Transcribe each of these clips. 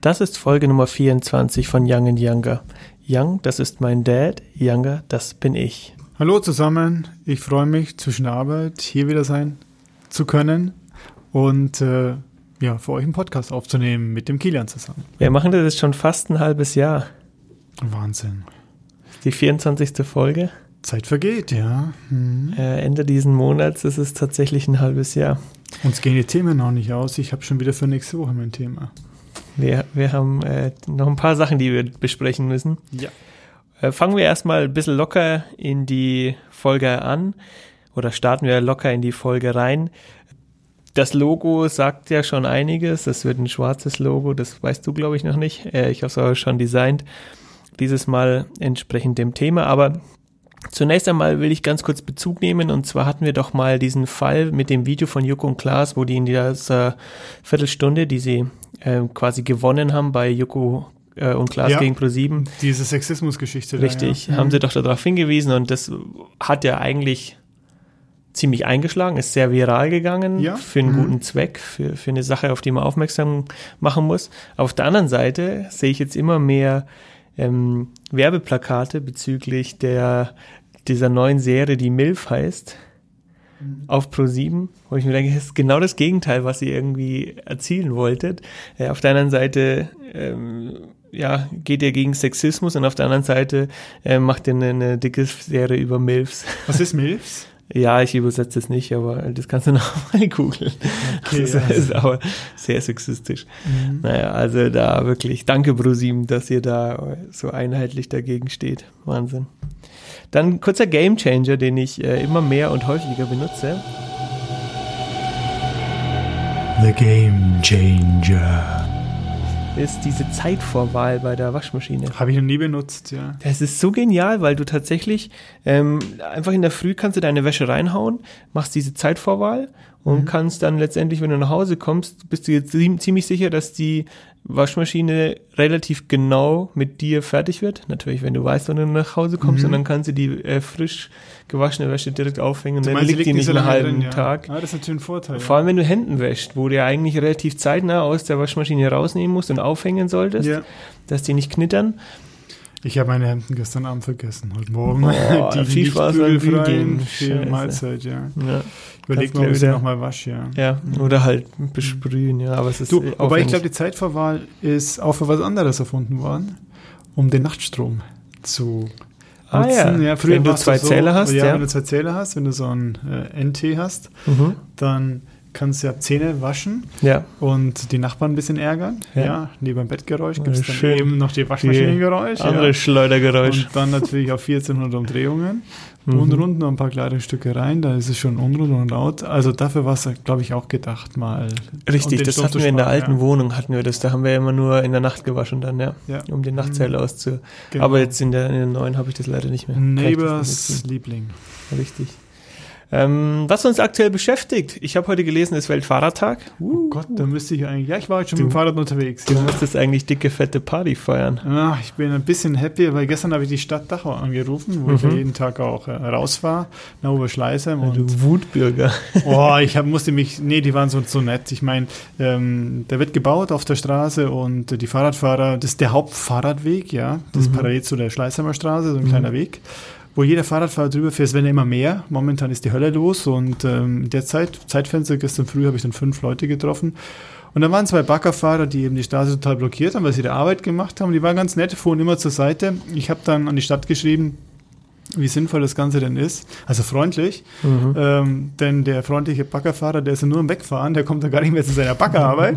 Das ist Folge Nummer 24 von Young and Younger. Young, das ist mein Dad, Younger, das bin ich. Hallo zusammen, ich freue mich zwischen der Arbeit hier wieder sein zu können und äh, ja, für euch einen Podcast aufzunehmen mit dem Kilian zusammen. Wir machen das jetzt schon fast ein halbes Jahr. Wahnsinn. Die 24. Folge. Zeit vergeht, ja. Mhm. Äh, Ende diesen Monats ist es tatsächlich ein halbes Jahr. Uns gehen die Themen noch nicht aus. Ich habe schon wieder für nächste Woche mein Thema. Wir, wir haben äh, noch ein paar Sachen, die wir besprechen müssen. Ja. Äh, fangen wir erstmal ein bisschen locker in die Folge an oder starten wir locker in die Folge rein. Das Logo sagt ja schon einiges. Das wird ein schwarzes Logo, das weißt du, glaube ich, noch nicht. Äh, ich habe es aber schon designt. Dieses Mal entsprechend dem Thema. Aber Zunächst einmal will ich ganz kurz Bezug nehmen und zwar hatten wir doch mal diesen Fall mit dem Video von Joko und Klaas, wo die in dieser Viertelstunde, die sie äh, quasi gewonnen haben bei Joko äh, und Klaas ja, gegen Pro7. Diese Sexismusgeschichte. Richtig, da, ja. haben sie doch darauf hingewiesen und das hat ja eigentlich ziemlich eingeschlagen, ist sehr viral gegangen ja. für einen mhm. guten Zweck, für, für eine Sache, auf die man aufmerksam machen muss. Auf der anderen Seite sehe ich jetzt immer mehr ähm, Werbeplakate bezüglich der, dieser neuen Serie, die MILF heißt, mhm. auf Pro7, wo ich mir denke, das ist genau das Gegenteil, was ihr irgendwie erzielen wolltet. Äh, auf der anderen Seite ähm, ja, geht ihr gegen Sexismus und auf der anderen Seite äh, macht ihr eine, eine dicke Serie über MILFs. Was ist MILFs? Ja, ich übersetze es nicht, aber das kannst du nochmal googeln. Okay, das also. ist aber sehr sexistisch. Mhm. Naja, also da wirklich, danke Brusim, dass ihr da so einheitlich dagegen steht. Wahnsinn. Dann kurzer Gamechanger, den ich äh, immer mehr und häufiger benutze. The Game Changer ist diese Zeitvorwahl bei der Waschmaschine. Habe ich noch nie benutzt, ja. Das ist so genial, weil du tatsächlich ähm, einfach in der Früh kannst du deine Wäsche reinhauen, machst diese Zeitvorwahl und mhm. kannst dann letztendlich, wenn du nach Hause kommst, bist du jetzt ziemlich sicher, dass die Waschmaschine relativ genau mit dir fertig wird. Natürlich, wenn du weißt, wann du nach Hause kommst, mhm. und dann kannst du die äh, frisch gewaschene Wäsche direkt aufhängen und dann liegt die nicht einen halben drin, ja. Tag. Ah, das ist natürlich ein Vorteil. Vor allem, wenn du Händen wäschst, wo du ja eigentlich relativ zeitnah aus der Waschmaschine rausnehmen musst und aufhängen solltest, ja. dass die nicht knittern. Ich habe meine Hemden gestern Abend vergessen, heute Morgen. Oh, die viel Spaß Bügeln. Viel Mahlzeit, ja. ja. Überleg mal, ob ich sie nochmal wasche, ja. Ja, oder halt besprühen, ja. Aber es ist du, aber ich glaube, die Zeitverwahl ist auch für was anderes erfunden worden, um den Nachtstrom zu Ah, ja. ja wenn du zwei so, Zähler hast, ja, ja, wenn du zwei Zähler hast, wenn du so ein äh, NT hast, mhm. dann kannst ja Zähne waschen ja. und die Nachbarn ein bisschen ärgern. Ja, ja neben dem Bettgeräusch gibt es dann Schön eben noch die Waschmaschinengeräusch. Andere ja. Schleudergeräusch. Und dann natürlich auf 1400 Umdrehungen. Mhm. Unrund noch ein paar Kleidungsstücke rein, da ist es schon unrund und laut. Also dafür war es, glaube ich, auch gedacht mal. Richtig, das hatten wir in der alten ja. Wohnung, hatten wir das. Da haben wir immer nur in der Nacht gewaschen dann, ja. Um den Nachtzähler mhm. auszu... Genau. Aber jetzt in der, in der neuen habe ich das leider nicht mehr. Neighbors Liebling. Richtig. Ähm, was uns aktuell beschäftigt, ich habe heute gelesen, ist Weltfahrradtag. Uh, oh Gott, da müsste ich eigentlich. Ja, ich war heute schon du, mit dem Fahrrad unterwegs. Du ja. musstest eigentlich dicke, fette Party feiern. Ja, ich bin ein bisschen happy, weil gestern habe ich die Stadt Dachau angerufen, wo mhm. ich ja jeden Tag auch äh, raus war, nach Oberschleißheim. Ja, du Wutbürger. Oh, ich hab, musste mich, nee, die waren so, so nett. Ich meine, ähm, der wird gebaut auf der Straße und die Fahrradfahrer, das ist der Hauptfahrradweg, ja, das mhm. ist parallel zu der Schleißheimer Straße, so ein mhm. kleiner Weg wo jeder Fahrradfahrer drüber fährt, es werden immer mehr. Momentan ist die Hölle los und ähm, in der Zeit, Zeitfenster, gestern früh habe ich dann fünf Leute getroffen. Und da waren zwei Baggerfahrer, die eben die Straße total blockiert haben, weil sie die Arbeit gemacht haben. Die waren ganz nett, fuhren immer zur Seite. Ich habe dann an die Stadt geschrieben, wie sinnvoll das Ganze denn ist. Also freundlich, mhm. ähm, denn der freundliche Baggerfahrer, der ist ja nur am Wegfahren, der kommt da gar nicht mehr zu seiner Baggerarbeit.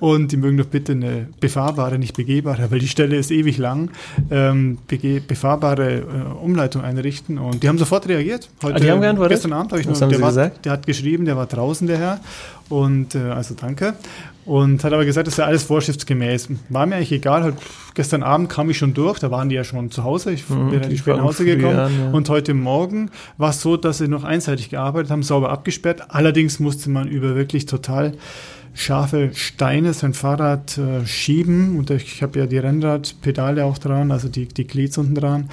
Und die mögen doch bitte eine befahrbare, nicht begehbare, weil die Stelle ist ewig lang, ähm, befahrbare äh, Umleitung einrichten. Und die haben sofort reagiert. Heute, ah, die haben geantwortet? Gestern Abend habe ich noch, der, war, der hat geschrieben, der war draußen, der Herr. Und äh, also danke. Und hat aber gesagt, das ist ja alles vorschriftsgemäß. War mir eigentlich egal. Halt, gestern Abend kam ich schon durch, da waren die ja schon zu Hause. Ich mhm, bin relativ spät nach Hause gekommen. An, ja. Und heute Morgen war es so, dass sie noch einseitig gearbeitet haben, sauber abgesperrt. Allerdings musste man über wirklich total scharfe Steine sein Fahrrad äh, schieben. Und ich habe ja die Rennradpedale auch dran, also die, die Glieds unten dran.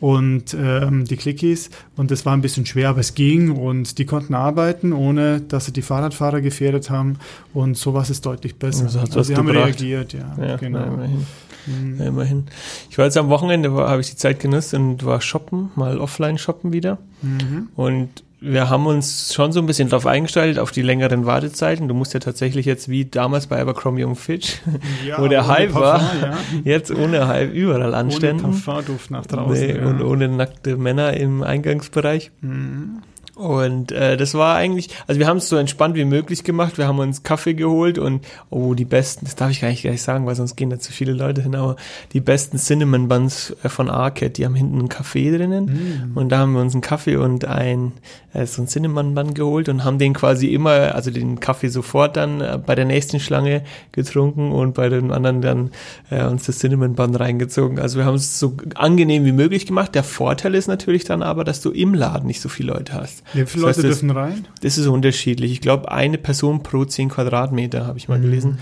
Und ähm, die Clickies und das war ein bisschen schwer, aber es ging und die konnten arbeiten, ohne dass sie die Fahrradfahrer gefährdet haben und sowas ist deutlich besser. Also also sie haben gebracht. reagiert, ja, Ja, genau. na, immerhin. Mhm. Ja, immerhin. Ich war jetzt am Wochenende, habe ich die Zeit genutzt und war shoppen, mal offline shoppen wieder. Mhm. Und wir haben uns schon so ein bisschen darauf eingestellt, auf die längeren Wartezeiten. Du musst ja tatsächlich jetzt wie damals bei Abercrombie und Fitch, Ja, wo der ohne Hype war, Parfum, ja. jetzt ohne Hype überall Ohne anstellen. Parfumduft nach draußen. Nee, ja. und ohne nackte Männer im Eingangsbereich. Mhm. Und äh, das war eigentlich, also wir haben es so entspannt wie möglich gemacht. Wir haben uns Kaffee geholt und oh, die besten, das darf ich gar nicht gleich sagen, weil sonst gehen da zu viele Leute hin, aber die besten Cinnamon Buns äh, von Arcade, die haben hinten einen Kaffee drinnen. Mhm. Und da haben wir uns einen Kaffee und ein äh, so einen Cinnamon Bun geholt und haben den quasi immer, also den Kaffee sofort dann äh, bei der nächsten Schlange getrunken und bei den anderen dann äh, uns das Cinnamon Bun reingezogen. Also wir haben es so angenehm wie möglich gemacht. Der Vorteil ist natürlich dann aber, dass du im Laden nicht so viele Leute hast. Wie viele Das heißt, Leute das- dürfen rein? Das ist unterschiedlich. Ich glaube, eine Person pro 10 Quadratmeter, habe ich mal gelesen.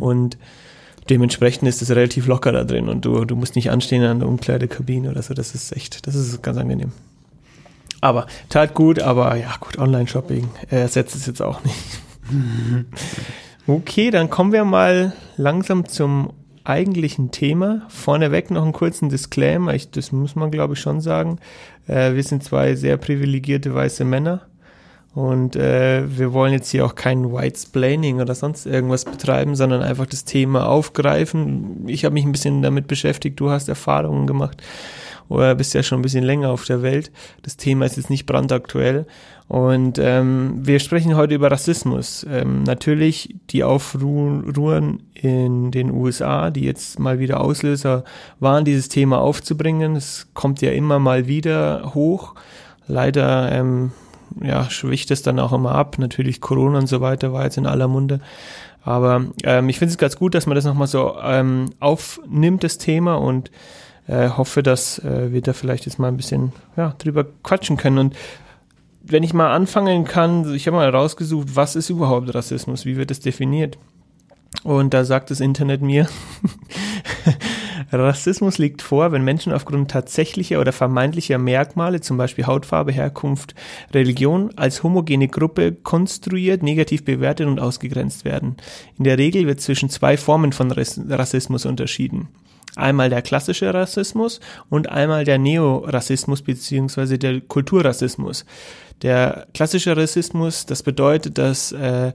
Und dementsprechend ist es relativ locker da drin und du, du musst nicht anstehen an der Umkleidekabine oder so. Das ist echt, das ist ganz angenehm. Aber tat gut, aber ja gut, Online-Shopping äh, ersetzt es jetzt auch nicht. Okay, dann kommen wir mal langsam zum eigentlichen Thema. Vorneweg noch einen kurzen Disclaimer. Ich, das muss man, glaube ich, schon sagen. Äh, wir sind zwei sehr privilegierte weiße Männer. Und äh, wir wollen jetzt hier auch kein Whitesplaining oder sonst irgendwas betreiben, sondern einfach das Thema aufgreifen. Ich habe mich ein bisschen damit beschäftigt, du hast Erfahrungen gemacht oder bist ja schon ein bisschen länger auf der Welt. Das Thema ist jetzt nicht brandaktuell. Und ähm, wir sprechen heute über Rassismus. Ähm, natürlich die Aufruhren in den USA, die jetzt mal wieder Auslöser waren, dieses Thema aufzubringen. Es kommt ja immer mal wieder hoch. Leider ähm, ja, schwicht es dann auch immer ab. Natürlich Corona und so weiter war jetzt in aller Munde. Aber ähm, ich finde es ganz gut, dass man das nochmal so ähm, aufnimmt, das Thema, und äh, hoffe, dass äh, wir da vielleicht jetzt mal ein bisschen ja, drüber quatschen können. Und wenn ich mal anfangen kann, ich habe mal rausgesucht, was ist überhaupt Rassismus, wie wird das definiert? Und da sagt das Internet mir, Rassismus liegt vor, wenn Menschen aufgrund tatsächlicher oder vermeintlicher Merkmale, zum Beispiel Hautfarbe, Herkunft, Religion, als homogene Gruppe konstruiert, negativ bewertet und ausgegrenzt werden. In der Regel wird zwischen zwei Formen von Rass- Rassismus unterschieden. Einmal der klassische Rassismus und einmal der Neorassismus beziehungsweise der Kulturrassismus. Der klassische Rassismus, das bedeutet, dass äh,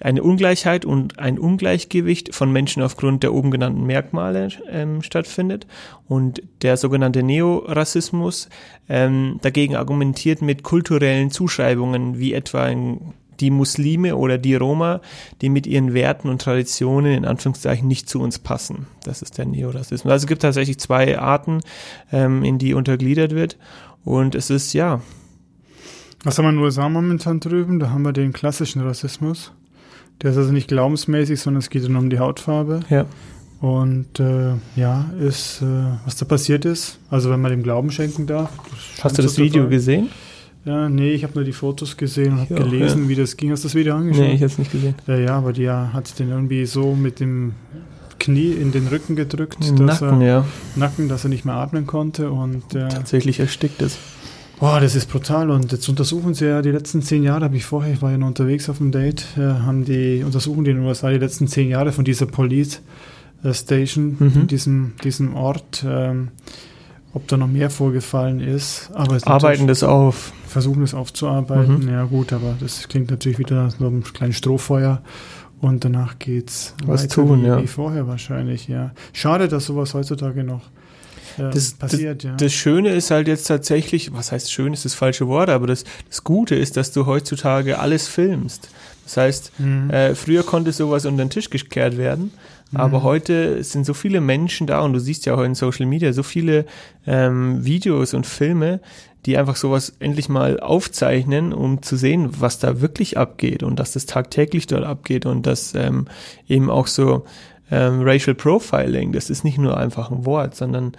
eine Ungleichheit und ein Ungleichgewicht von Menschen aufgrund der oben genannten Merkmale ähm, stattfindet. Und der sogenannte Neorassismus ähm, dagegen argumentiert mit kulturellen Zuschreibungen, wie etwa in die Muslime oder die Roma, die mit ihren Werten und Traditionen in Anführungszeichen nicht zu uns passen. Das ist der Neorassismus. Also es gibt tatsächlich zwei Arten, ähm, in die untergliedert wird. Und es ist, ja, Was haben wir in den USA momentan drüben? Da haben wir den klassischen Rassismus. Der ist also nicht glaubensmäßig, sondern es geht dann um die Hautfarbe. ja, Und äh, ja, ist, äh, was da passiert ist, also wenn man dem Glauben schenken darf. Hast du das Video Fall. gesehen? Ja, nee, ich habe nur die Fotos gesehen und habe gelesen, wie das ging. Hast du das Video angeschaut? Nee, ich habe es nicht gesehen. ja, ja, aber die hat den irgendwie so mit dem Knie in den Rücken gedrückt, Im dass Nacken, er, ja. Nacken, dass er nicht mehr atmen konnte und äh, Tatsächlich erstickt es. Boah, das ist brutal. Und jetzt untersuchen sie ja die letzten zehn Jahre, habe ich vorher, ich war ja noch unterwegs auf dem Date, äh, haben die, untersuchen die in den USA die letzten zehn Jahre von dieser Police äh, Station, Mhm. diesem, diesem Ort, ähm, ob da noch mehr vorgefallen ist. Aber es Arbeiten das auf. versuchen das aufzuarbeiten. Mhm. Ja gut, aber das klingt natürlich wieder nach so einem kleinen Strohfeuer. Und danach geht's Was weiter tun, wie, ja. wie vorher wahrscheinlich, ja. Schade, dass sowas heutzutage noch äh, Das- passiert, ja. Das Schöne ist halt jetzt tatsächlich, was heißt schön, ist das falsche Wort, aber das, das Gute ist, dass du heutzutage alles filmst. Das heißt, Mhm. äh, früher konnte sowas unter den Tisch gekehrt werden, aber Mhm. heute sind so viele Menschen da und du siehst ja heute in Social Media so viele ähm, Videos und Filme, die einfach sowas endlich mal aufzeichnen, um zu sehen, was da wirklich abgeht und dass das tagtäglich dort abgeht und dass ähm, eben auch so ähm, Racial Profiling, das ist nicht nur einfach ein Wort, sondern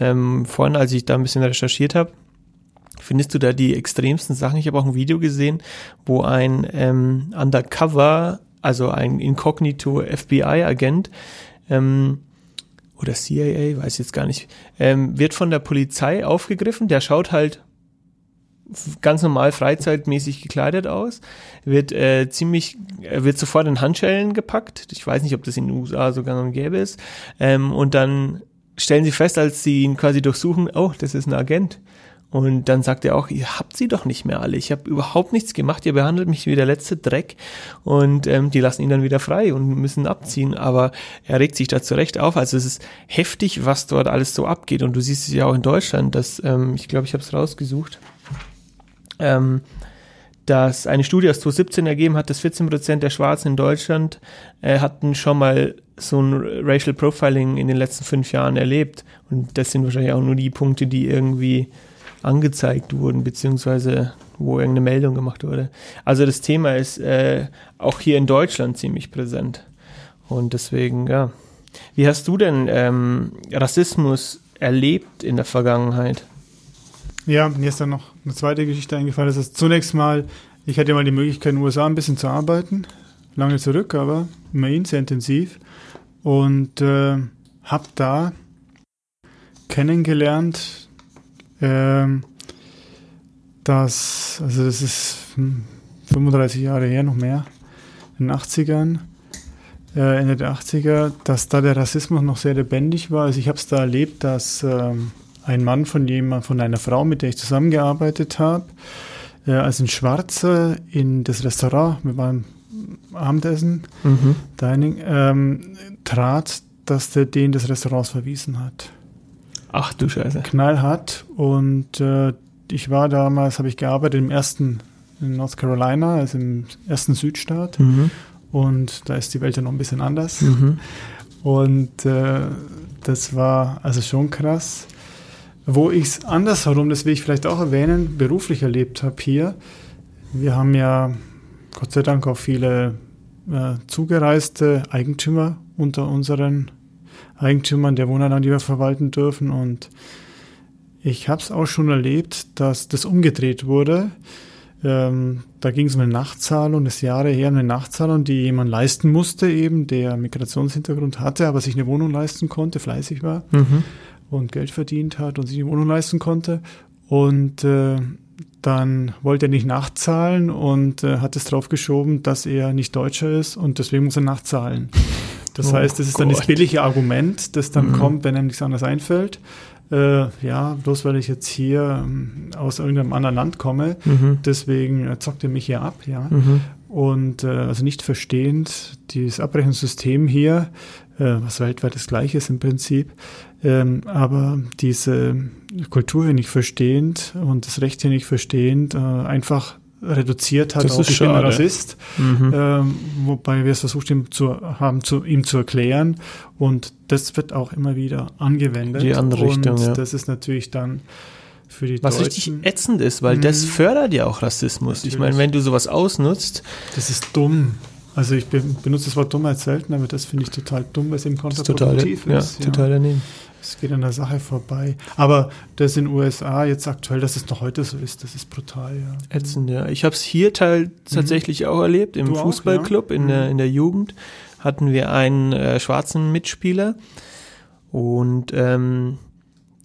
ähm, vorhin, als ich da ein bisschen recherchiert habe, findest du da die extremsten Sachen. Ich habe auch ein Video gesehen, wo ein ähm, Undercover, also ein Inkognito FBI-Agent, ähm, oder CIA, weiß jetzt gar nicht, ähm, wird von der Polizei aufgegriffen. Der schaut halt ganz normal freizeitmäßig gekleidet aus, wird äh, ziemlich, wird sofort in Handschellen gepackt. Ich weiß nicht, ob das in den USA so gang und gäbe ist. Ähm, und dann stellen sie fest, als sie ihn quasi durchsuchen, oh, das ist ein Agent. Und dann sagt er auch, ihr habt sie doch nicht mehr alle. Ich habe überhaupt nichts gemacht. Ihr behandelt mich wie der letzte Dreck. Und ähm, die lassen ihn dann wieder frei und müssen abziehen. Aber er regt sich da zurecht auf. Also es ist heftig, was dort alles so abgeht. Und du siehst es ja auch in Deutschland. Dass, ähm, ich glaube, ich habe es rausgesucht. Ähm, dass eine Studie aus 2017 ergeben hat, dass 14 Prozent der Schwarzen in Deutschland äh, hatten schon mal so ein Racial Profiling in den letzten fünf Jahren erlebt. Und das sind wahrscheinlich auch nur die Punkte, die irgendwie angezeigt wurden, beziehungsweise wo irgendeine Meldung gemacht wurde. Also das Thema ist äh, auch hier in Deutschland ziemlich präsent. Und deswegen, ja. Wie hast du denn ähm, Rassismus erlebt in der Vergangenheit? Ja, mir ist dann noch eine zweite Geschichte eingefallen. Das ist zunächst mal, ich hatte mal die Möglichkeit, in den USA ein bisschen zu arbeiten. Lange zurück, aber immerhin sehr intensiv. Und äh, habe da kennengelernt, ähm, dass, also das ist 35 Jahre her, noch mehr, in den 80ern, äh, Ende der 80er, dass da der Rassismus noch sehr lebendig war. Also ich habe es da erlebt, dass ähm, ein Mann von jemand, von einer Frau, mit der ich zusammengearbeitet habe, äh, als ein Schwarzer in das Restaurant, wir waren Abendessen, mhm. Dining, ähm, trat, dass der den des Restaurants verwiesen hat. Ach du Scheiße. Knallhart. Und äh, ich war damals, habe ich gearbeitet im ersten in North Carolina, also im ersten Südstaat. Mhm. Und da ist die Welt ja noch ein bisschen anders. Mhm. Und äh, das war also schon krass. Wo ich es andersherum, das will ich vielleicht auch erwähnen, beruflich erlebt habe hier. Wir haben ja Gott sei Dank auch viele äh, zugereiste Eigentümer unter unseren Eigentümern der Wohnanlagen, die wir verwalten dürfen. Und ich habe es auch schon erlebt, dass das umgedreht wurde. Ähm, da ging es um eine Nachtzahlung, das Jahre her, eine Nachtzahlung, die jemand leisten musste, eben der Migrationshintergrund hatte, aber sich eine Wohnung leisten konnte, fleißig war mhm. und Geld verdient hat und sich eine Wohnung leisten konnte. Und äh, dann wollte er nicht nachzahlen und äh, hat es drauf geschoben, dass er nicht Deutscher ist und deswegen muss er nachzahlen. Das oh heißt, das ist Gott. dann das billige Argument, das dann mhm. kommt, wenn einem nichts anderes einfällt. Äh, ja, bloß weil ich jetzt hier ähm, aus irgendeinem anderen Land komme, mhm. deswegen äh, zockt er mich hier ab, ja. Mhm. Und äh, also nicht verstehend, dieses Abrechnungssystem hier, äh, was weltweit das gleiche ist im Prinzip, ähm, aber diese Kultur hier nicht verstehend und das Recht hier nicht verstehend, äh, einfach reduziert hat das auf ich schade. bin ein Rassist, mhm. ähm, wobei wir es versucht ihm zu, haben, zu, ihm zu erklären und das wird auch immer wieder angewendet. Die andere Richtung, und ja. das ist natürlich dann für die Was Deutschen, richtig ätzend ist, weil mhm. das fördert ja auch Rassismus. Natürlich. Ich meine, wenn du sowas ausnutzt. Das ist dumm. Also ich benutze das Wort Dummheit selten, aber das finde ich total dumm, weil es eben kontraproduktiv total, ist. Ja, total daneben. Es geht an der Sache vorbei. Aber das in den USA jetzt aktuell, dass es noch heute so ist, das ist brutal, ja. Ätzend, ja. Ich habe es hier teil tatsächlich mhm. auch erlebt, im du Fußballclub, auch, ja? in, mhm. der, in der Jugend hatten wir einen äh, schwarzen Mitspieler und ähm,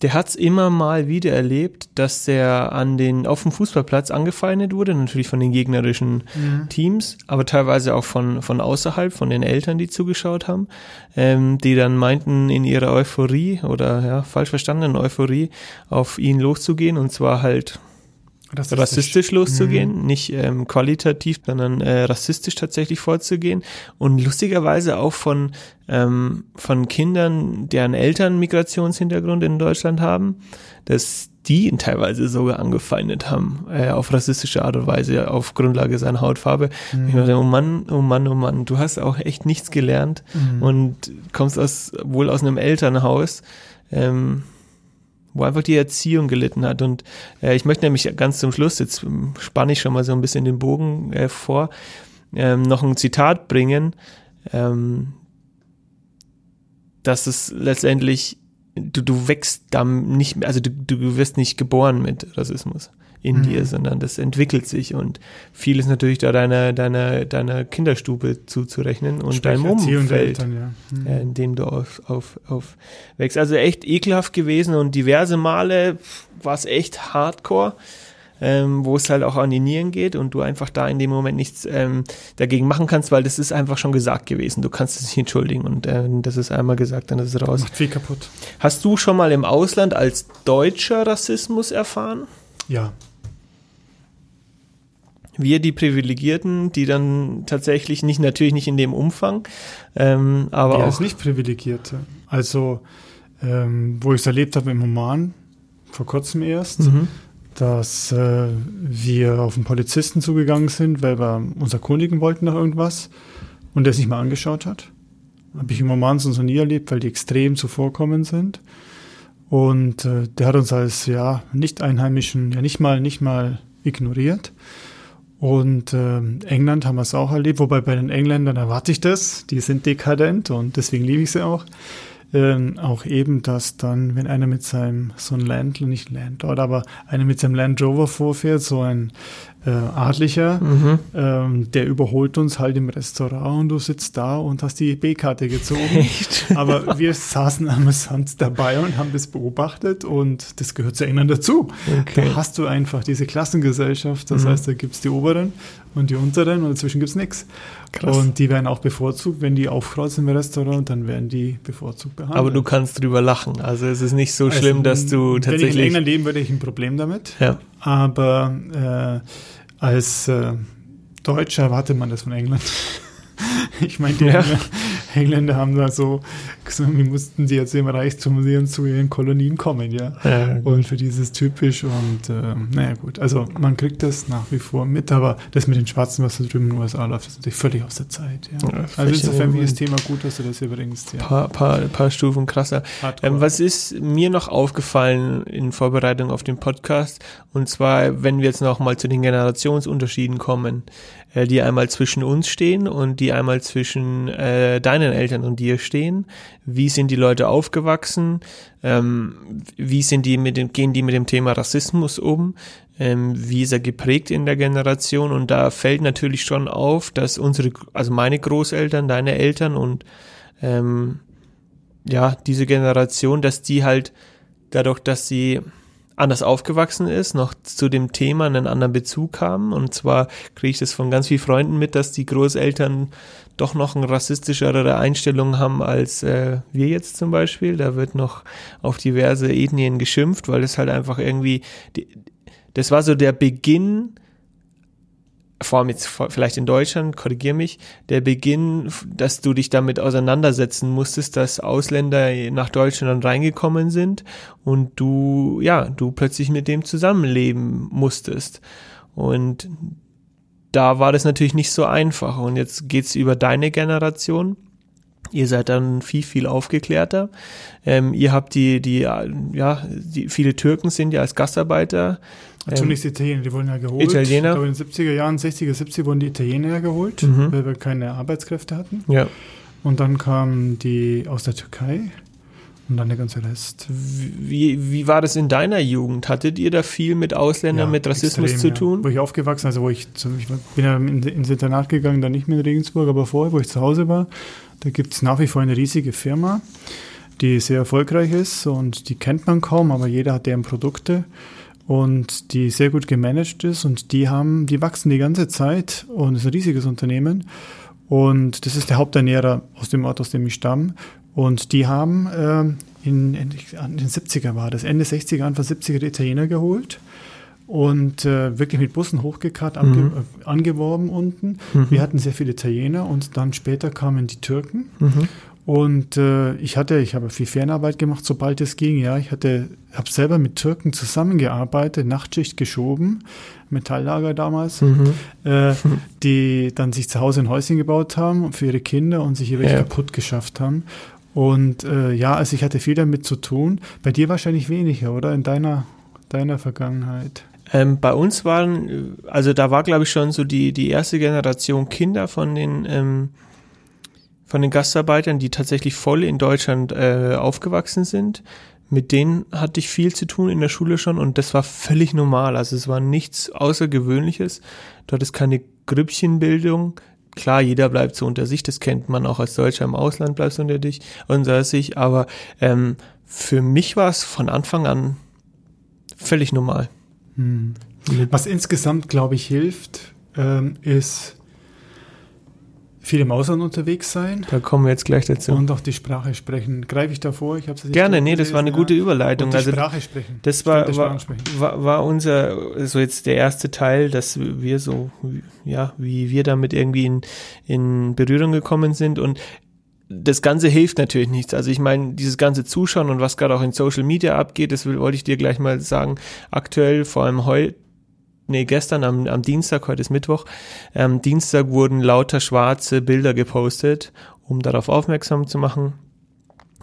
der hat es immer mal wieder erlebt, dass er an den auf dem Fußballplatz angefeindet wurde, natürlich von den gegnerischen mhm. Teams, aber teilweise auch von von außerhalb, von den Eltern, die zugeschaut haben, ähm, die dann meinten in ihrer Euphorie oder ja falsch verstandenen Euphorie auf ihn loszugehen und zwar halt rassistisch, rassistisch loszugehen, mhm. nicht ähm, qualitativ, sondern äh, rassistisch tatsächlich vorzugehen und lustigerweise auch von ähm, von Kindern, deren Eltern Migrationshintergrund in Deutschland haben, dass die ihn teilweise sogar angefeindet haben, äh, auf rassistische Art und Weise, auf Grundlage seiner Hautfarbe. Mhm. Ich dachte, oh Mann, oh Mann, oh Mann, du hast auch echt nichts gelernt mhm. und kommst aus wohl aus einem Elternhaus. Ähm, wo einfach die Erziehung gelitten hat. Und äh, ich möchte nämlich ganz zum Schluss, jetzt spanne ich schon mal so ein bisschen den Bogen äh, vor, ähm, noch ein Zitat bringen, ähm, dass es letztendlich, du, du wächst dann nicht, also du, du wirst nicht geboren mit Rassismus. In Mhm. dir, sondern das entwickelt sich und viel ist natürlich da deiner deiner deiner Kinderstube zuzurechnen und Sprich, deinem Erziehung Umfeld Eltern, ja. Mhm. äh, in denen du auf, auf, auf wächst. Also echt ekelhaft gewesen und diverse Male war es echt hardcore, ähm, wo es halt auch an die Nieren geht und du einfach da in dem Moment nichts ähm, dagegen machen kannst, weil das ist einfach schon gesagt gewesen. Du kannst es nicht entschuldigen und äh, das ist einmal gesagt, dann ist es raus. Macht viel kaputt. Hast du schon mal im Ausland als Deutscher Rassismus erfahren? Ja. Wir, die Privilegierten, die dann tatsächlich nicht, natürlich nicht in dem Umfang, ähm, aber Ja, auch als Nicht-Privilegierte. Also, ähm, wo ich es erlebt habe im Oman, vor kurzem erst, Mhm. dass äh, wir auf einen Polizisten zugegangen sind, weil wir uns erkundigen wollten nach irgendwas und der es nicht mal angeschaut hat. Habe ich im Oman sonst noch nie erlebt, weil die extrem zuvorkommend sind. Und äh, der hat uns als ja Nicht-Einheimischen ja nicht mal nicht mal ignoriert. Und ähm, England haben wir es auch erlebt, wobei bei den Engländern erwarte ich das, die sind dekadent und deswegen liebe ich sie auch. Ähm, auch eben, dass dann, wenn einer mit seinem, so ein Landler, nicht Landlord, aber einer mit seinem Land Rover vorfährt, so ein äh, Adlicher, Mhm. ähm, der überholt uns halt im Restaurant und du sitzt da und hast die B-Karte gezogen. Echt? Aber wir saßen amüsant dabei und haben das beobachtet und das gehört zu England dazu. Okay. Da hast du einfach diese Klassengesellschaft, das Mhm. heißt, da gibt's die Oberen und die Unteren und dazwischen gibt's nichts. Krass. Und die werden auch bevorzugt, wenn die aufkreuzen im Restaurant, dann werden die bevorzugt behandelt. Aber du kannst drüber lachen. Also es ist nicht so Also, schlimm, dass du Wenn ich in tatsächlich. England leben würde, ich ein Problem damit. Ja. Aber äh, als äh, Deutscher erwartet man das von England. ich meine, die Ja. Engländer, haben da so gesagt, wie mussten sie jetzt im Reichtum sehen zu ihren Kolonien kommen, ja. ja. Und für dieses typisch und äh, naja gut, also man kriegt das nach wie vor mit, aber das mit den Schwarzen, was da drüben in den USA läuft, ist natürlich völlig aus der Zeit. Ja. Ja, also insofern wie das. Thema gut, dass du das hier bringst. Ja. Paar, paar, paar Stufen krasser. Ähm, was ist mir noch aufgefallen in Vorbereitung auf den Podcast? Und zwar, wenn wir jetzt noch mal zu den Generationsunterschieden kommen, äh, die einmal zwischen uns stehen und die einmal zwischen äh, deinen Eltern und dir stehen. Wie sind die Leute aufgewachsen? Ähm, wie sind die mit dem, gehen die mit dem Thema Rassismus um? Ähm, wie ist er geprägt in der Generation? Und da fällt natürlich schon auf, dass unsere, also meine Großeltern, deine Eltern und ähm, ja, diese Generation, dass die halt dadurch, dass sie anders aufgewachsen ist, noch zu dem Thema einen anderen Bezug haben. Und zwar kriege ich das von ganz vielen Freunden mit, dass die Großeltern doch noch eine rassistischere Einstellung haben als äh, wir jetzt zum Beispiel. Da wird noch auf diverse Ethnien geschimpft, weil es halt einfach irgendwie, die, das war so der Beginn vor allem jetzt vielleicht in Deutschland, korrigier mich, der Beginn, dass du dich damit auseinandersetzen musstest, dass Ausländer nach Deutschland reingekommen sind und du, ja, du plötzlich mit dem zusammenleben musstest. Und da war das natürlich nicht so einfach. Und jetzt geht's über deine Generation. Ihr seid dann viel, viel aufgeklärter. Ähm, ihr habt die, die, ja, die, viele Türken sind ja als Gastarbeiter. Zunächst die Italiener, die wurden ja geholt. Italiener. Glaube, in den 70er Jahren, 60er, 70er wurden die Italiener ja geholt, Mhm. weil wir keine Arbeitskräfte hatten. Ja. Und dann kamen die aus der Türkei und dann der ganze Rest. Wie, wie war das in deiner Jugend? Hattet ihr da viel mit Ausländern, Ja, mit Rassismus extrem, zu ja. tun? Wo ich aufgewachsen, also wo ich, ich bin ja in, ins Internat gegangen, dann nicht mehr in Regensburg, aber vorher, wo ich zu Hause war, da gibt es nach wie vor eine riesige Firma, die sehr erfolgreich ist und die kennt man kaum, aber jeder hat deren Produkte und die sehr gut gemanagt ist und die haben, die wachsen die ganze Zeit und ist ein riesiges Unternehmen und das ist der Haupternährer aus dem Ort, aus dem ich stamme und die haben ähm, in, in, in den 70er war das, Ende 60er, Anfang 70er die Italiener geholt und äh, wirklich mit Bussen hochgekarrt, ange, Mhm. äh, angeworben unten. Mhm. Wir hatten sehr viele Italiener und dann später kamen die Türken. Mhm. Und äh, ich hatte, ich habe viel Fernarbeit gemacht, sobald es ging. Ja, ich hatte, habe selber mit Türken zusammengearbeitet, Nachtschicht geschoben, Metalllager damals, Mhm. äh, die dann sich zu Hause ein Häuschen gebaut haben für ihre Kinder und sich hier welche Ja. kaputt geschafft haben. Und äh, ja, also ich hatte viel damit zu tun. Bei dir wahrscheinlich weniger, oder? In deiner, deiner Vergangenheit. Ähm, bei uns waren, also da war glaube ich schon so die, die erste Generation Kinder von den, ähm, von den Gastarbeitern, die tatsächlich voll in Deutschland äh, aufgewachsen sind, mit denen hatte ich viel zu tun in der Schule schon und das war völlig normal. Also es war nichts Außergewöhnliches. Du hattest keine Grüppchenbildung. Klar, jeder bleibt so unter sich, das kennt man auch als Deutscher im Ausland, bleibst du unter dich, unter sich, aber ähm, für mich war es von Anfang an völlig normal. Hm. Was insgesamt, glaube ich, hilft, ähm, ist viel im Ausland unterwegs sein. Da kommen wir jetzt gleich dazu. Und auch die Sprache sprechen. Greife ich davor? Ich habe Gerne, nee, das war eine gute Überleitung. Und die also, Sprache sprechen. Das war, war, war, war, unser, so jetzt der erste Teil, dass wir so, ja, wie wir damit irgendwie in, in Berührung gekommen sind und das Ganze hilft natürlich nichts. Also ich meine, dieses ganze Zuschauen und was gerade auch in Social Media abgeht, das will, wollte ich dir gleich mal sagen. Aktuell, vor allem heute, nee, gestern am, am Dienstag, heute ist Mittwoch, am Dienstag wurden lauter schwarze Bilder gepostet, um darauf aufmerksam zu machen.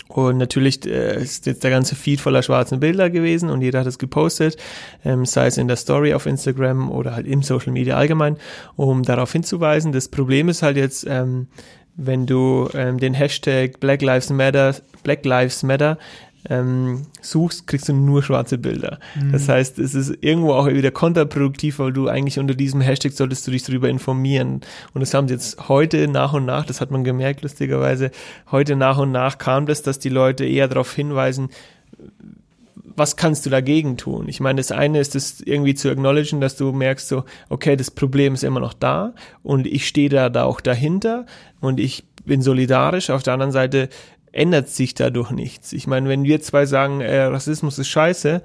Und natürlich äh, ist jetzt der ganze Feed voller schwarzen Bilder gewesen und jeder hat es gepostet, ähm, sei es in der Story auf Instagram oder halt im Social Media allgemein, um darauf hinzuweisen. Das Problem ist halt jetzt, ähm, wenn du ähm, den Hashtag Black Lives Matter, Black Lives Matter ähm, suchst, kriegst du nur schwarze Bilder. Mhm. Das heißt, es ist irgendwo auch wieder kontraproduktiv, weil du eigentlich unter diesem Hashtag solltest du dich darüber informieren. Und das haben sie jetzt heute nach und nach, das hat man gemerkt, lustigerweise, heute nach und nach kam das, dass die Leute eher darauf hinweisen, was kannst du dagegen tun? Ich meine, das eine ist es irgendwie zu acknowledgen, dass du merkst so, okay, das Problem ist immer noch da und ich stehe da, da auch dahinter und ich bin solidarisch. Auf der anderen Seite ändert sich dadurch nichts. Ich meine, wenn wir zwei sagen, äh, Rassismus ist scheiße,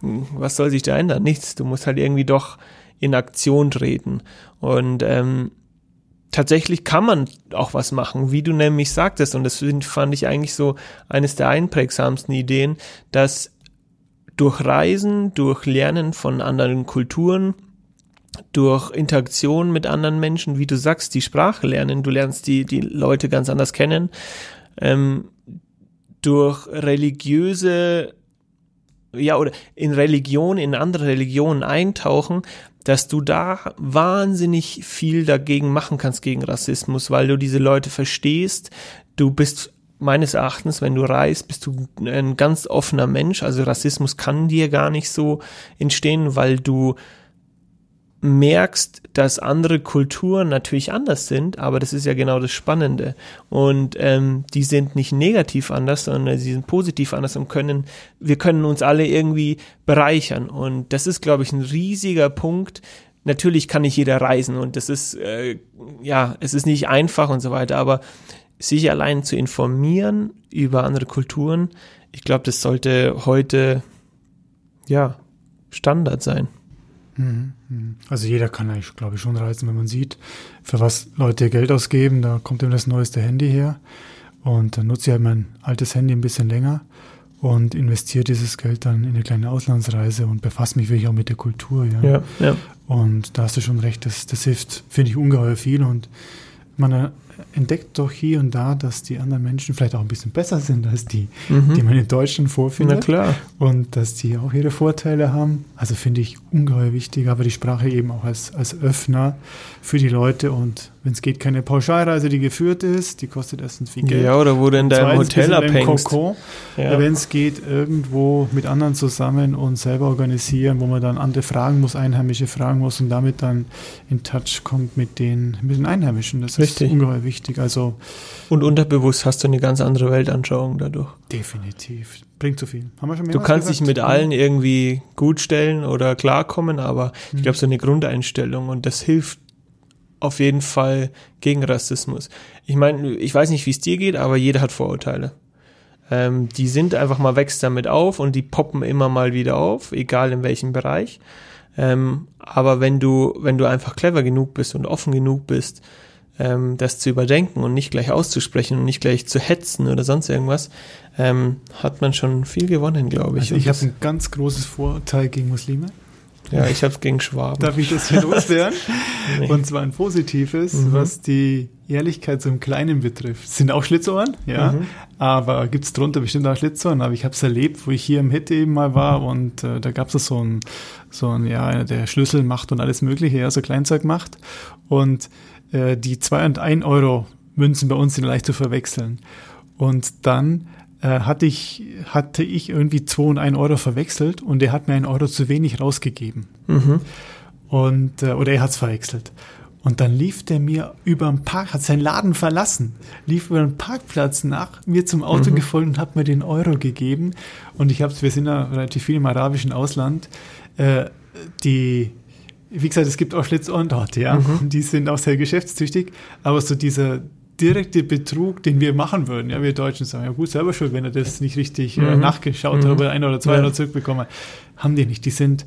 hm, was soll sich da ändern? Nichts. Du musst halt irgendwie doch in Aktion treten. Und ähm, tatsächlich kann man auch was machen, wie du nämlich sagtest. Und das fand ich eigentlich so eines der einprägsamsten Ideen, dass durch Reisen, durch Lernen von anderen Kulturen, durch Interaktion mit anderen Menschen, wie du sagst, die Sprache lernen, du lernst die, die Leute ganz anders kennen, ähm, durch religiöse, ja, oder in Religion, in andere Religionen eintauchen, dass du da wahnsinnig viel dagegen machen kannst gegen Rassismus, weil du diese Leute verstehst, du bist meines Erachtens, wenn du reist, bist du ein ganz offener Mensch. Also Rassismus kann dir gar nicht so entstehen, weil du merkst, dass andere Kulturen natürlich anders sind, aber das ist ja genau das Spannende. Und ähm, die sind nicht negativ anders, sondern sie sind positiv anders und können, wir können uns alle irgendwie bereichern. Und das ist, glaube ich, ein riesiger Punkt. Natürlich kann nicht jeder reisen und das ist, äh, ja, es ist nicht einfach und so weiter, aber sich allein zu informieren über andere Kulturen, ich glaube, das sollte heute ja Standard sein. Mhm, mhm. Also jeder kann eigentlich, glaube ich, schon reisen, wenn man sieht, für was Leute Geld ausgeben. Da kommt eben das neueste Handy her. Und dann nutze ich halt mein altes Handy ein bisschen länger und investiere dieses Geld dann in eine kleine Auslandsreise und befasse mich wirklich auch mit der Kultur. Ja, ja. ja. Und da hast du schon recht, das, das hilft, finde ich, ungeheuer viel. Und man entdeckt doch hier und da, dass die anderen Menschen vielleicht auch ein bisschen besser sind als die, mhm. die man in Deutschland vorfindet. Na klar. Und dass die auch ihre Vorteile haben. Also finde ich ungeheuer wichtig, aber die Sprache eben auch als, als Öffner für die Leute und wenn es geht, keine Pauschalreise, die geführt ist, die kostet erstens viel Geld. Ja, oder wo du in deinem Hotel abhängst. Ja. Wenn es geht, irgendwo mit anderen zusammen und selber organisieren, wo man dann andere fragen muss, Einheimische fragen muss und damit dann in Touch kommt mit den, mit den Einheimischen. Das Richtig. ist ungeheuer wichtig. Also, und unterbewusst hast du eine ganz andere Weltanschauung dadurch. Definitiv. Bringt zu viel. Haben wir schon Du kannst gesagt? dich mit allen irgendwie gut stellen oder klarkommen, aber mhm. ich glaube, so eine Grundeinstellung und das hilft auf jeden Fall gegen Rassismus. Ich meine, ich weiß nicht, wie es dir geht, aber jeder hat Vorurteile. Ähm, die sind einfach mal wächst damit auf und die poppen immer mal wieder auf, egal in welchem Bereich. Ähm, aber wenn du, wenn du einfach clever genug bist und offen genug bist, ähm, das zu überdenken und nicht gleich auszusprechen und nicht gleich zu hetzen oder sonst irgendwas, ähm, hat man schon viel gewonnen, glaube ich. Also ich habe ein ganz großes Vorurteil gegen Muslime. Ja, ich habe gegen Schwaben. Darf ich das hier loswerden? nee. Und zwar ein positives, mhm. was die Ehrlichkeit so im Kleinen betrifft. sind auch Schlitzohren, ja. Mhm. Aber gibt's drunter bestimmt auch Schlitzohren. Aber ich habe es erlebt, wo ich hier im Hitte eben mal war und äh, da gab's so ein, so ein, ja, der Schlüssel macht und alles Mögliche, ja, so Kleinzeug macht. Und äh, die zwei und ein Euro Münzen bei uns sind leicht zu verwechseln. Und dann äh, hatte, ich, hatte ich irgendwie 2 und 1 Euro verwechselt und er hat mir einen Euro zu wenig rausgegeben. Mhm. Und, äh, oder er hat es verwechselt. Und dann lief der mir über den Park, hat seinen Laden verlassen, lief über den Parkplatz nach, mir zum Auto Mhm. gefolgt und hat mir den Euro gegeben. Und ich habe wir sind ja relativ viel im arabischen Ausland. Äh, die, wie gesagt, es gibt auch Schlitzohren dort, ja. Mhm. Die sind auch sehr geschäftstüchtig. Aber so dieser direkte Betrug, den wir machen würden, ja, wir Deutschen sagen, ja gut, selber schuld, wenn er das nicht richtig äh, Mhm. nachgeschaut hat, Mhm. ob er ein oder zwei Ja. Euro zurückbekommen hat. Haben die nicht. Die sind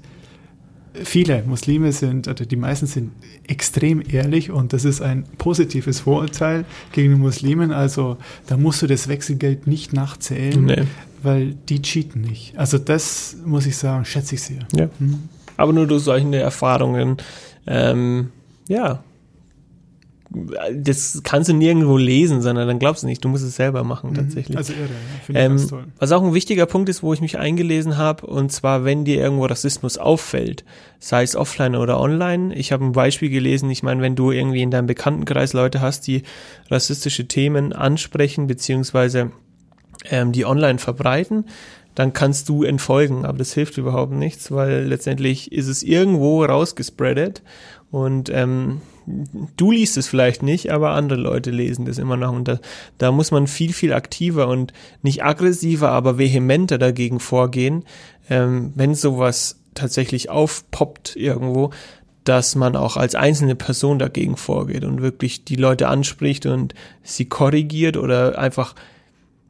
viele Muslime sind, oder die meisten sind extrem ehrlich und das ist ein positives Vorurteil gegen die Muslimen. Also da musst du das Wechselgeld nicht nachzählen, Nee. weil die cheaten nicht. Also das muss ich sagen, schätze ich sehr. Ja. Hm. Aber nur durch solche Erfahrungen, ähm, ja, das kannst du nirgendwo lesen, sondern dann glaubst du nicht, du musst es selber machen tatsächlich. Also irre, ja. finde ich Ähm, ganz toll. was auch ein wichtiger Punkt ist, wo ich mich eingelesen habe, und zwar, wenn dir irgendwo Rassismus auffällt, sei es offline oder online. Ich habe ein Beispiel gelesen, ich meine, wenn du irgendwie in deinem Bekanntenkreis Leute hast, die rassistische Themen ansprechen, beziehungsweise ähm, die online verbreiten, dann kannst du entfolgen, aber das hilft überhaupt nichts, weil letztendlich ist es irgendwo rausgespreadet. Und ähm, du liest es vielleicht nicht, aber andere Leute lesen das immer noch. Und da, da muss man viel, viel aktiver und nicht aggressiver, aber vehementer dagegen vorgehen, ähm, wenn sowas tatsächlich aufpoppt irgendwo, dass man auch als einzelne Person dagegen vorgeht und wirklich die Leute anspricht und sie korrigiert oder einfach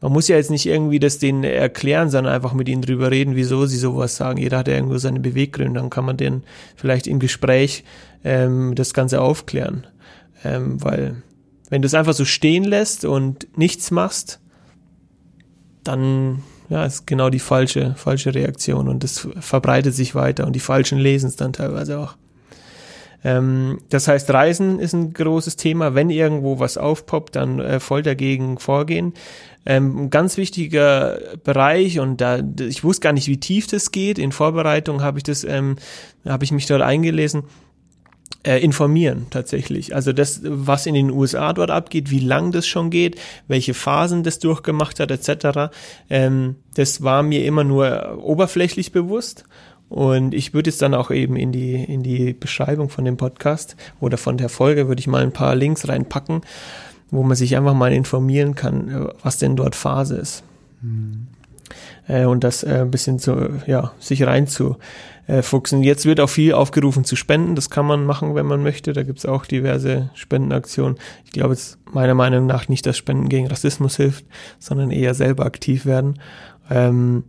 man muss ja jetzt nicht irgendwie das denen erklären, sondern einfach mit ihnen drüber reden, wieso sie sowas sagen. Jeder hat ja irgendwo seine Beweggründe, dann kann man den vielleicht im Gespräch ähm, das Ganze aufklären. Ähm, weil wenn du es einfach so stehen lässt und nichts machst, dann ja, ist genau die falsche, falsche Reaktion und das verbreitet sich weiter und die Falschen lesen es dann teilweise auch. Ähm, das heißt, Reisen ist ein großes Thema. Wenn irgendwo was aufpoppt, dann äh, voll dagegen vorgehen. Ähm, ganz wichtiger Bereich und da ich wusste gar nicht, wie tief das geht. In Vorbereitung habe ich das, ähm, habe ich mich dort eingelesen. Äh, informieren tatsächlich. Also das, was in den USA dort abgeht, wie lang das schon geht, welche Phasen das durchgemacht hat, etc. Ähm, das war mir immer nur oberflächlich bewusst. Und ich würde jetzt dann auch eben in die, in die Beschreibung von dem Podcast oder von der Folge würde ich mal ein paar Links reinpacken, wo man sich einfach mal informieren kann, äh, was denn dort Phase ist. Äh, und das äh, ein bisschen zu, ja, sich rein zu äh. Jetzt wird auch viel aufgerufen zu spenden. Das kann man machen, wenn man möchte. Da gibt's auch diverse Spendenaktionen. Ich glaube jetzt meiner Meinung nach nicht, dass Spenden gegen Rassismus hilft, sondern eher selber aktiv werden. Ähm,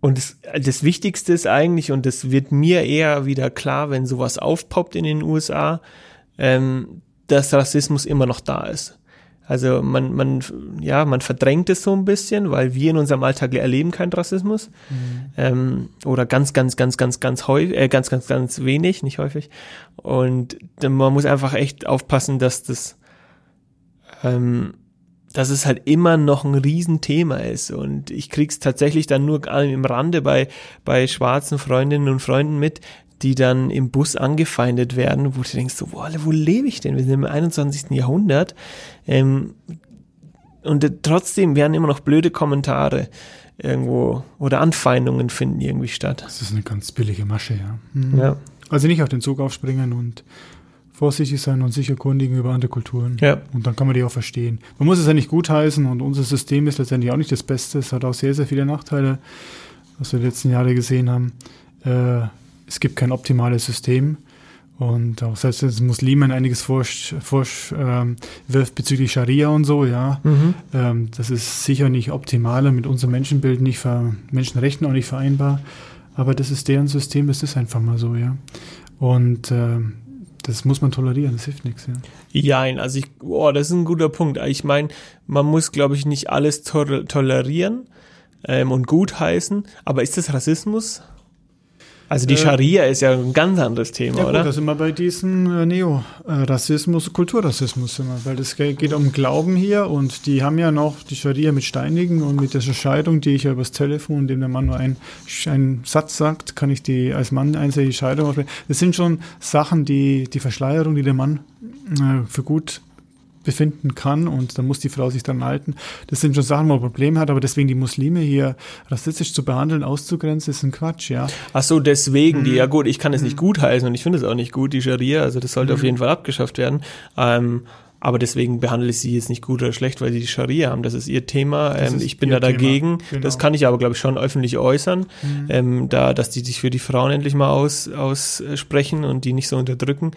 und das, das Wichtigste ist eigentlich, und das wird mir eher wieder klar, wenn sowas aufpoppt in den USA, ähm, dass Rassismus immer noch da ist. Also man, man, ja, man verdrängt es so ein bisschen, weil wir in unserem Alltag erleben keinen Rassismus. Ähm, oder ganz, ganz, ganz, ganz, ganz häufig, äh, ganz, ganz, ganz wenig, nicht häufig. Und man muss einfach echt aufpassen, dass das, ähm, dass es halt immer noch ein Riesenthema ist. Und ich krieg's tatsächlich dann nur im Rande bei, bei schwarzen Freundinnen und Freunden mit, die dann im Bus angefeindet werden, wo du denkst, so, wo, wo lebe ich denn? Wir sind im 21. Jahrhundert. Ähm, und äh, trotzdem werden immer noch blöde Kommentare irgendwo oder Anfeindungen finden irgendwie statt. Das ist eine ganz billige Masche, ja. Mhm. Ja. Also nicht auf den Zug aufspringen und vorsichtig sein und sich erkundigen über andere Kulturen. Ja. Und dann kann man die auch verstehen. Man muss es ja nicht gutheißen und unser System ist letztendlich auch nicht das Beste. Es hat auch sehr, sehr viele Nachteile, was wir die letzten Jahre gesehen haben. Äh, es gibt kein optimales System. Und auch selbst wenn es Muslimen einiges vorwirft vorsch, ähm, wirft bezüglich Scharia und so, ja, Mhm. ähm, das ist sicher nicht optimal und mit unserem Menschenbild nicht ver Menschenrechten auch nicht vereinbar. Aber das ist deren System, das ist einfach mal so, ja. Und ähm, das muss man tolerieren, das hilft nichts, ja. Jein, also ich, oh, das ist ein guter Punkt. Ich meine, man muss, glaube ich, nicht alles to tolerieren ähm, und gutheißen, aber ist das Rassismus? Also die Äh, Scharia ist ja ein ganz anderes Thema, Ja, gut, oder? da sind wir bei diesem äh, Neo-Rassismus, Kulturrassismus sind wir, weil das ge- geht um Glauben hier und die haben ja noch die Scharia mit Steinigen und mit dieser Scheidung, die ich ja übers Telefon, indem der Mann nur ein, einen Satz sagt, kann ich die als Mann einseitige Scheidung aussprechen. Das sind schon Sachen, die die Verschleierung, die der Mann äh, für gut befinden kann und dann muss die Frau sich dran halten. Das sind schon Sachen, wo man Probleme hat, aber deswegen die Muslime hier rassistisch zu behandeln, auszugrenzen, ist ein Quatsch, ja. Ach so, deswegen, mhm. die, ja gut, ich kann es nicht mhm. gut heißen und ich finde es auch nicht gut, die Scharia, also das sollte mhm. auf jeden Fall abgeschafft werden. Ähm, aber deswegen behandle ich sie jetzt nicht gut oder schlecht, weil sie die Scharia haben. Das ist ihr Thema. Ähm, ich bin da dagegen. Genau. Das kann ich aber, glaube ich, schon öffentlich äußern, mhm. ähm, da, dass die sich für die Frauen endlich mal aus, aussprechen und die nicht so unterdrücken.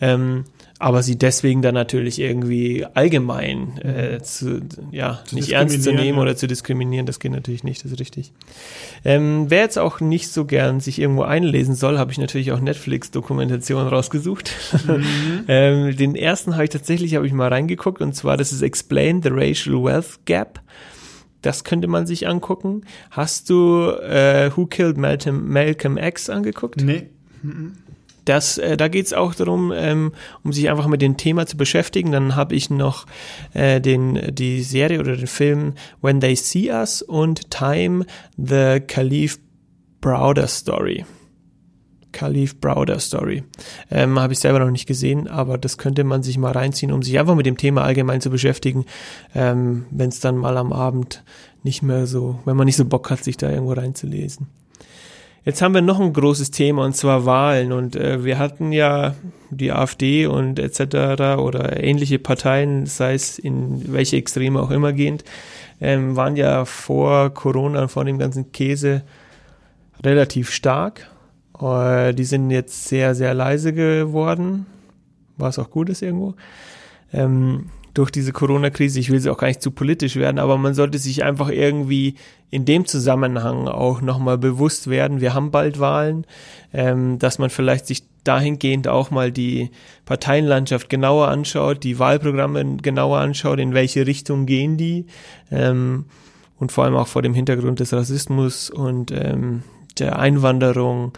Ähm, aber sie deswegen dann natürlich irgendwie allgemein äh, zu, ja, zu nicht ernst zu nehmen ja. oder zu diskriminieren, das geht natürlich nicht, das ist richtig. Ähm, wer jetzt auch nicht so gern sich irgendwo einlesen soll, habe ich natürlich auch Netflix-Dokumentationen rausgesucht. Mhm. ähm, den ersten habe ich tatsächlich, habe ich mal reingeguckt und zwar, das ist Explain the Racial Wealth Gap. Das könnte man sich angucken. Hast du äh, Who Killed Malcolm, Malcolm X angeguckt? Nee. Mhm. Das, äh, da geht es auch darum, ähm, um sich einfach mit dem Thema zu beschäftigen. Dann habe ich noch äh, den, die Serie oder den Film When They See Us und Time, The Khalif Browder Story. Khalif Browder Story. Ähm, habe ich selber noch nicht gesehen, aber das könnte man sich mal reinziehen, um sich einfach mit dem Thema allgemein zu beschäftigen, ähm, wenn es dann mal am Abend nicht mehr so, wenn man nicht so Bock hat, sich da irgendwo reinzulesen. Jetzt haben wir noch ein großes Thema und zwar Wahlen und äh, wir hatten ja die AfD und etc. oder ähnliche Parteien, sei es in welche Extreme auch immer gehend, ähm, waren ja vor Corona und vor dem ganzen Käse relativ stark. Äh, die sind jetzt sehr, sehr leise geworden, was auch gut ist irgendwo. Ähm, durch diese Corona-Krise. Ich will sie auch gar nicht zu politisch werden, aber man sollte sich einfach irgendwie in dem Zusammenhang auch nochmal bewusst werden. Wir haben bald Wahlen, ähm, dass man vielleicht sich dahingehend auch mal die Parteienlandschaft genauer anschaut, die Wahlprogramme genauer anschaut, in welche Richtung gehen die ähm, und vor allem auch vor dem Hintergrund des Rassismus und ähm, der Einwanderung,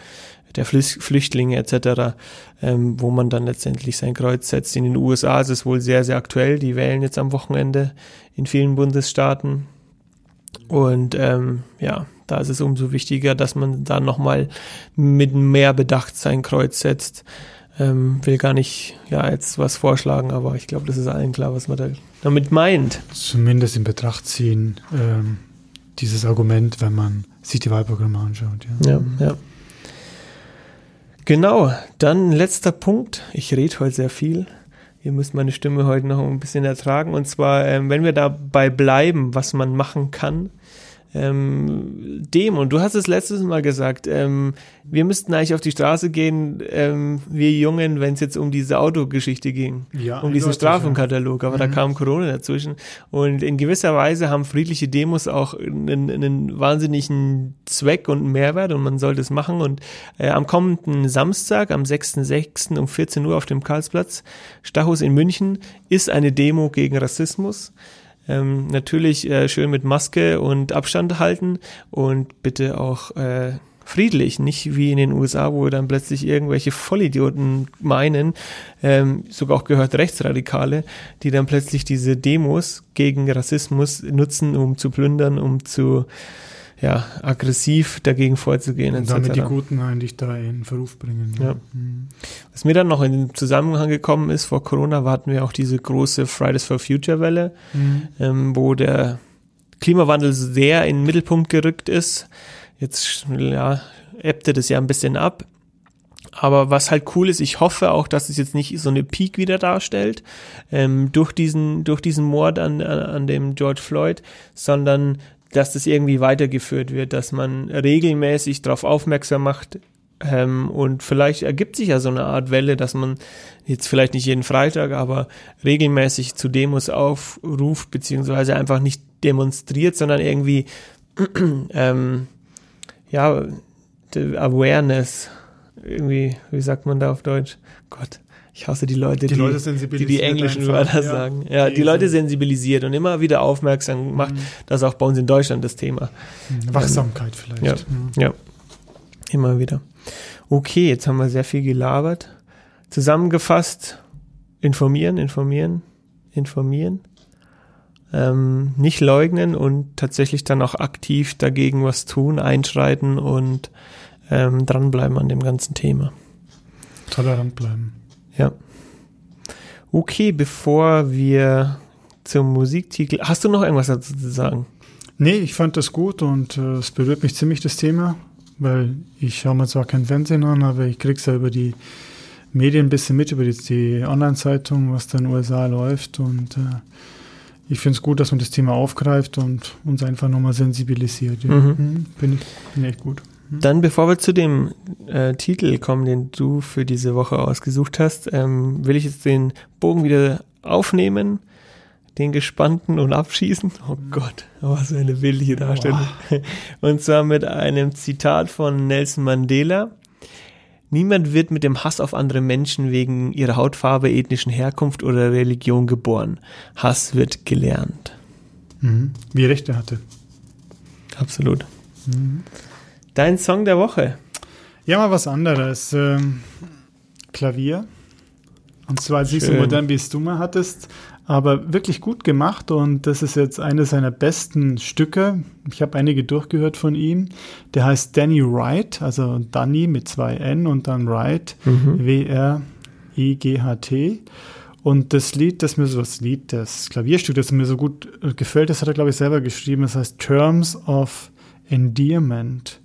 der Flüchtlinge etc., ähm, wo man dann letztendlich sein Kreuz setzt. In den USA ist es wohl sehr, sehr aktuell. Die wählen jetzt am Wochenende in vielen Bundesstaaten. Und ähm, ja, da ist es umso wichtiger, dass man da nochmal mit mehr Bedacht sein Kreuz setzt. Ähm, will gar nicht ja jetzt was vorschlagen, aber ich glaube, das ist allen klar, was man da damit meint. Zumindest in Betracht ziehen, ähm, dieses Argument, wenn man sich die Wahlprogramme anschaut. Ja, ja. ja. Genau, dann letzter Punkt. Ich rede heute sehr viel. Ihr müsst meine Stimme heute noch ein bisschen ertragen. Und zwar, ähm, wenn wir dabei bleiben, was man machen kann, ähm, dem, und du hast es letztes Mal gesagt, ähm, wir müssten eigentlich auf die Straße gehen, ähm, wir Jungen, wenn es jetzt um diese Autogeschichte ging, ja, um diesen Strafenkatalog, aber mhm. da kam Corona dazwischen. Und in gewisser Weise haben friedliche Demos auch einen, einen wahnsinnigen Zweck und Mehrwert und man sollte es machen. Und äh, am kommenden Samstag, am 6.6. um 14 Uhr auf dem Karlsplatz, Stachus in München, ist eine Demo gegen Rassismus. Ähm, natürlich äh, schön mit Maske und Abstand halten und bitte auch äh, friedlich, nicht wie in den USA, wo dann plötzlich irgendwelche Vollidioten meinen, ähm, sogar auch gehört Rechtsradikale, die dann plötzlich diese Demos gegen Rassismus nutzen, um zu plündern, um zu ja, aggressiv dagegen vorzugehen. Und damit die Guten eigentlich da in Verruf bringen. Ja. ja. Mhm. Was mir dann noch in den Zusammenhang gekommen ist, vor Corona hatten wir auch diese große Fridays for Future Welle, mhm. ähm, wo der Klimawandel sehr in den Mittelpunkt gerückt ist. Jetzt ja, ebbte das ja ein bisschen ab. Aber was halt cool ist, ich hoffe auch, dass es jetzt nicht so eine Peak wieder darstellt ähm, durch diesen durch diesen Mord an, an dem George Floyd, sondern dass das irgendwie weitergeführt wird, dass man regelmäßig darauf aufmerksam macht, ähm, und vielleicht ergibt sich ja so eine Art Welle, dass man jetzt vielleicht nicht jeden Freitag, aber regelmäßig zu Demos aufruft, beziehungsweise einfach nicht demonstriert, sondern irgendwie, ähm, ja, Awareness, irgendwie, wie sagt man da auf Deutsch? Gott, ich hasse die Leute, die, die, Leute die, die englischen Wörter ja, sagen. Ja, die Leute sensibilisiert und immer wieder aufmerksam macht. Mhm. Das ist auch bei uns in Deutschland das Thema. Mhm. Wachsamkeit ähm, vielleicht. Ja, mhm. ja, immer wieder. Okay, jetzt haben wir sehr viel gelabert. Zusammengefasst, informieren, informieren, informieren. Ähm, nicht leugnen und tatsächlich dann auch aktiv dagegen was tun, einschreiten und ähm, dranbleiben an dem ganzen Thema. Tolerant bleiben. Ja. Okay, bevor wir zum Musiktitel, hast du noch irgendwas dazu zu sagen? Nee, ich fand das gut und äh, es berührt mich ziemlich das Thema, weil ich schaue mir zwar kein Fernsehen an, aber ich krieg's ja über die Medien ein bisschen mit, über die, die Online-Zeitung, was da in den USA läuft und äh, ich finde es gut, dass man das Thema aufgreift und uns einfach nochmal sensibilisiert. Ja. Mhm. Mhm, Finde ich, find ich echt gut. Dann, bevor wir zu dem äh, Titel kommen, den du für diese Woche ausgesucht hast, ähm, will ich jetzt den Bogen wieder aufnehmen, den gespannten und abschießen. Oh Gott, was für eine bildliche Darstellung. Und zwar mit einem Zitat von Nelson Mandela. Niemand wird mit dem Hass auf andere Menschen wegen ihrer Hautfarbe, ethnischen Herkunft oder Religion geboren. Hass wird gelernt. Mhm. Wie recht er hatte. Absolut. Mhm. Dein Song der Woche. Ja, mal was anderes. Ähm, Klavier. Und zwar nicht so Schön. modern, wie es du mal hattest, aber wirklich gut gemacht. Und das ist jetzt eines seiner besten Stücke. Ich habe einige durchgehört von ihm. Der heißt Danny Wright, also Danny mit zwei N und dann Wright, Mhm. W-R-I-G-H-T. Und das Lied, das mir so, das Lied, das Klavierstück, das mir so gut äh, gefällt, das hat er, glaube ich, selber geschrieben. Das heißt Terms of Endearment.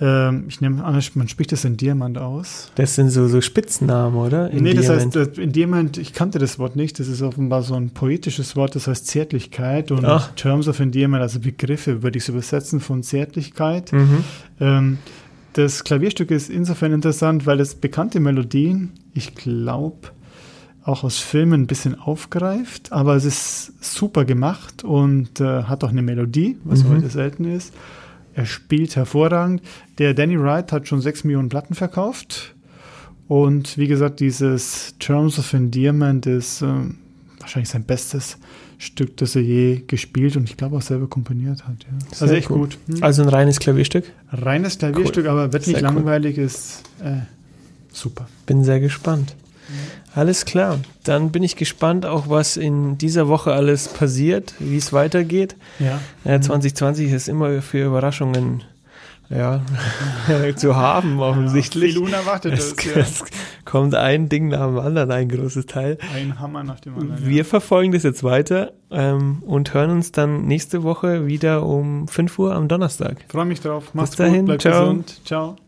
Ähm, ich nehme an, man spricht das Endearment aus. Das sind so, so Spitznamen, oder? nee, das Endearment. heißt, äh, Endearment, ich kannte das Wort nicht, das ist offenbar so ein poetisches Wort, das heißt Zärtlichkeit und Ach. Terms of Endearment, also Begriffe, würde ich es übersetzen von Zärtlichkeit. Mhm. Ähm, das Klavierstück ist insofern interessant, weil es bekannte Melodien, ich glaube, auch aus Filmen ein bisschen aufgreift, aber es ist super gemacht und äh, hat auch eine Melodie, was Mhm. heute selten ist. Er spielt hervorragend. Der Danny Wright hat schon sechs Millionen Platten verkauft. Und wie gesagt, dieses Terms of Endearment ist äh, wahrscheinlich sein bestes Stück, das er je gespielt und ich glaube auch selber komponiert hat. Ja. Sehr Also echt cool. gut. Hm. Also ein reines Klavierstück. Reines Klavierstück, aber wird nicht Sehr cool. langweilig, ist äh, super. Bin sehr gespannt. Alles klar. Dann bin ich gespannt, auch was in dieser Woche alles passiert, wie es weitergeht. Ja. Äh, 2020 ist immer für Überraschungen ja, zu haben, offensichtlich. Viel unerwartet es, ja. es kommt ein Ding nach dem anderen, ein großes Teil. Ein Hammer nach dem anderen. Wir verfolgen das jetzt weiter ähm, und hören uns dann nächste Woche wieder um 5 Uhr am Donnerstag. ja. Freue mich drauf. Mach's dahin, gut, bleib ciao. gesund. Ciao.